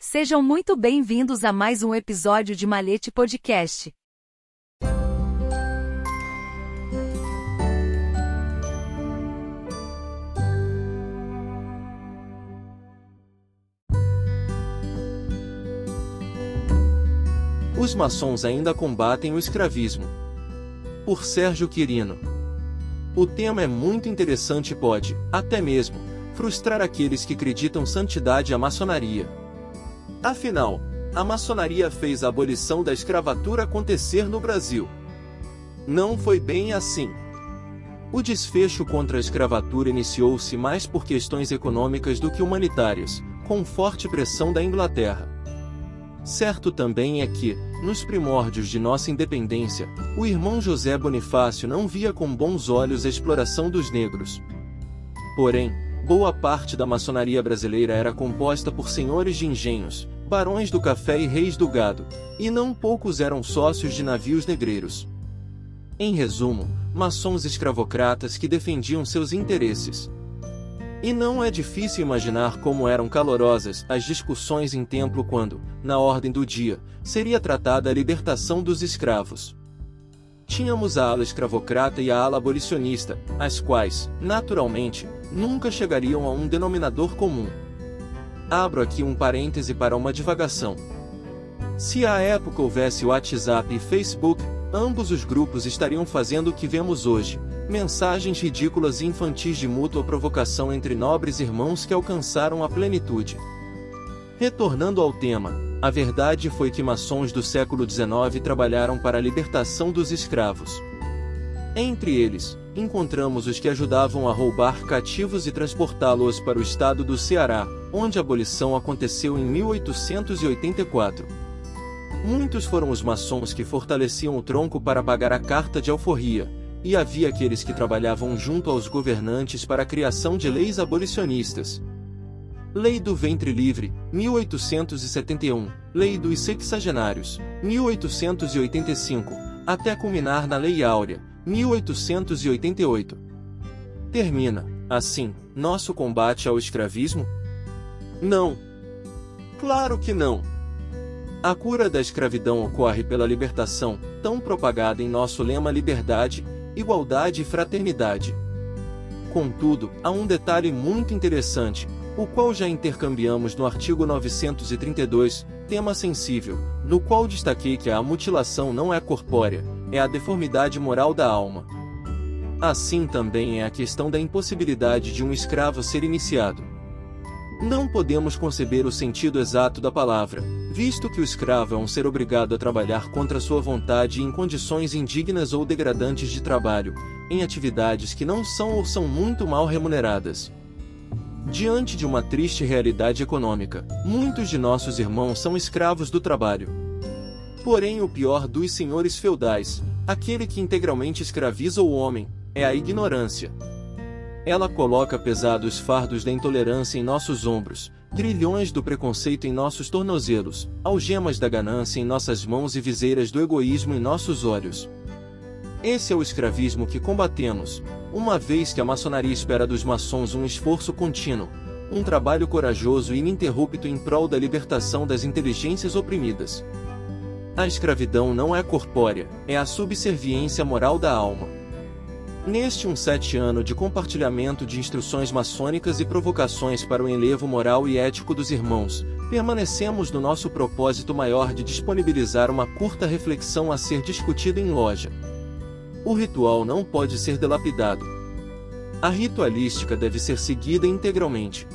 Sejam muito bem-vindos a mais um episódio de Malete Podcast. Os maçons ainda combatem o escravismo. Por Sérgio Quirino. O tema é muito interessante e pode, até mesmo, frustrar aqueles que acreditam santidade à maçonaria. Afinal, a maçonaria fez a abolição da escravatura acontecer no Brasil. Não foi bem assim. O desfecho contra a escravatura iniciou-se mais por questões econômicas do que humanitárias, com forte pressão da Inglaterra. Certo também é que, nos primórdios de nossa independência, o irmão José Bonifácio não via com bons olhos a exploração dos negros. Porém, boa parte da maçonaria brasileira era composta por senhores de engenhos, barões do café e reis do gado, e não poucos eram sócios de navios negreiros. Em resumo, maçons escravocratas que defendiam seus interesses. E não é difícil imaginar como eram calorosas as discussões em templo quando, na ordem do dia, seria tratada a libertação dos escravos. Tínhamos a ala escravocrata e a ala abolicionista, as quais, naturalmente, nunca chegariam a um denominador comum. Abro aqui um parêntese para uma divagação. Se à época houvesse WhatsApp e Facebook, ambos os grupos estariam fazendo o que vemos hoje, mensagens ridículas e infantis de mútua provocação entre nobres irmãos que alcançaram a plenitude. Retornando ao tema, a verdade foi que maçons do século XIX trabalharam para a libertação dos escravos. Entre eles, encontramos os que ajudavam a roubar cativos e transportá-los para o estado do Ceará, onde a abolição aconteceu em 1884. Muitos foram os maçons que fortaleciam o tronco para pagar a carta de alforria, e havia aqueles que trabalhavam junto aos governantes para a criação de leis abolicionistas. Lei do Ventre Livre, 1871, Lei dos Sexagenários, 1885, até culminar na Lei Áurea, 1888. Termina, assim, nosso combate ao escravismo? Não. Claro que não. A cura da escravidão ocorre pela libertação, tão propagada em nosso lema Liberdade, igualdade e fraternidade. Contudo, há um detalhe muito interessante, o qual já intercambiamos no artigo 932, tema sensível, no qual destaquei que a mutilação não é corpórea, é a deformidade moral da alma. Assim também é a questão da impossibilidade de um escravo ser iniciado. Não podemos conceber o sentido exato da palavra, visto que o escravo é um ser obrigado a trabalhar contra sua vontade em condições indignas ou degradantes de trabalho, em atividades que não são ou são muito mal remuneradas. Diante de uma triste realidade econômica, muitos de nossos irmãos são escravos do trabalho. Porém, o pior dos senhores feudais, aquele que integralmente escraviza o homem, é a ignorância. Ela coloca pesados fardos da intolerância em nossos ombros, trilhões do preconceito em nossos tornozelos, algemas da ganância em nossas mãos e viseiras do egoísmo em nossos olhos. Esse é o escravismo que combatemos, uma vez que a maçonaria espera dos maçons um esforço contínuo, um trabalho corajoso e ininterrupto em prol da libertação das inteligências oprimidas. A escravidão não é corpórea, é a subserviência moral da alma. Neste um sete ano de compartilhamento de instruções maçônicas e provocações para o enlevo moral e ético dos irmãos, permanecemos no nosso propósito maior de disponibilizar uma curta reflexão a ser discutida em loja. O ritual não pode ser delapidado. A ritualística deve ser seguida integralmente.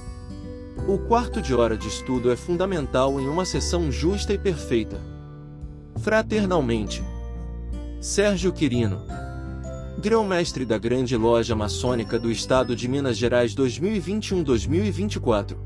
O quarto de hora de estudo é fundamental em uma sessão justa e perfeita. Fraternalmente. Sérgio Quirino Grão-mestre da Grande Loja Maçônica do Estado de Minas Gerais 2021-2024.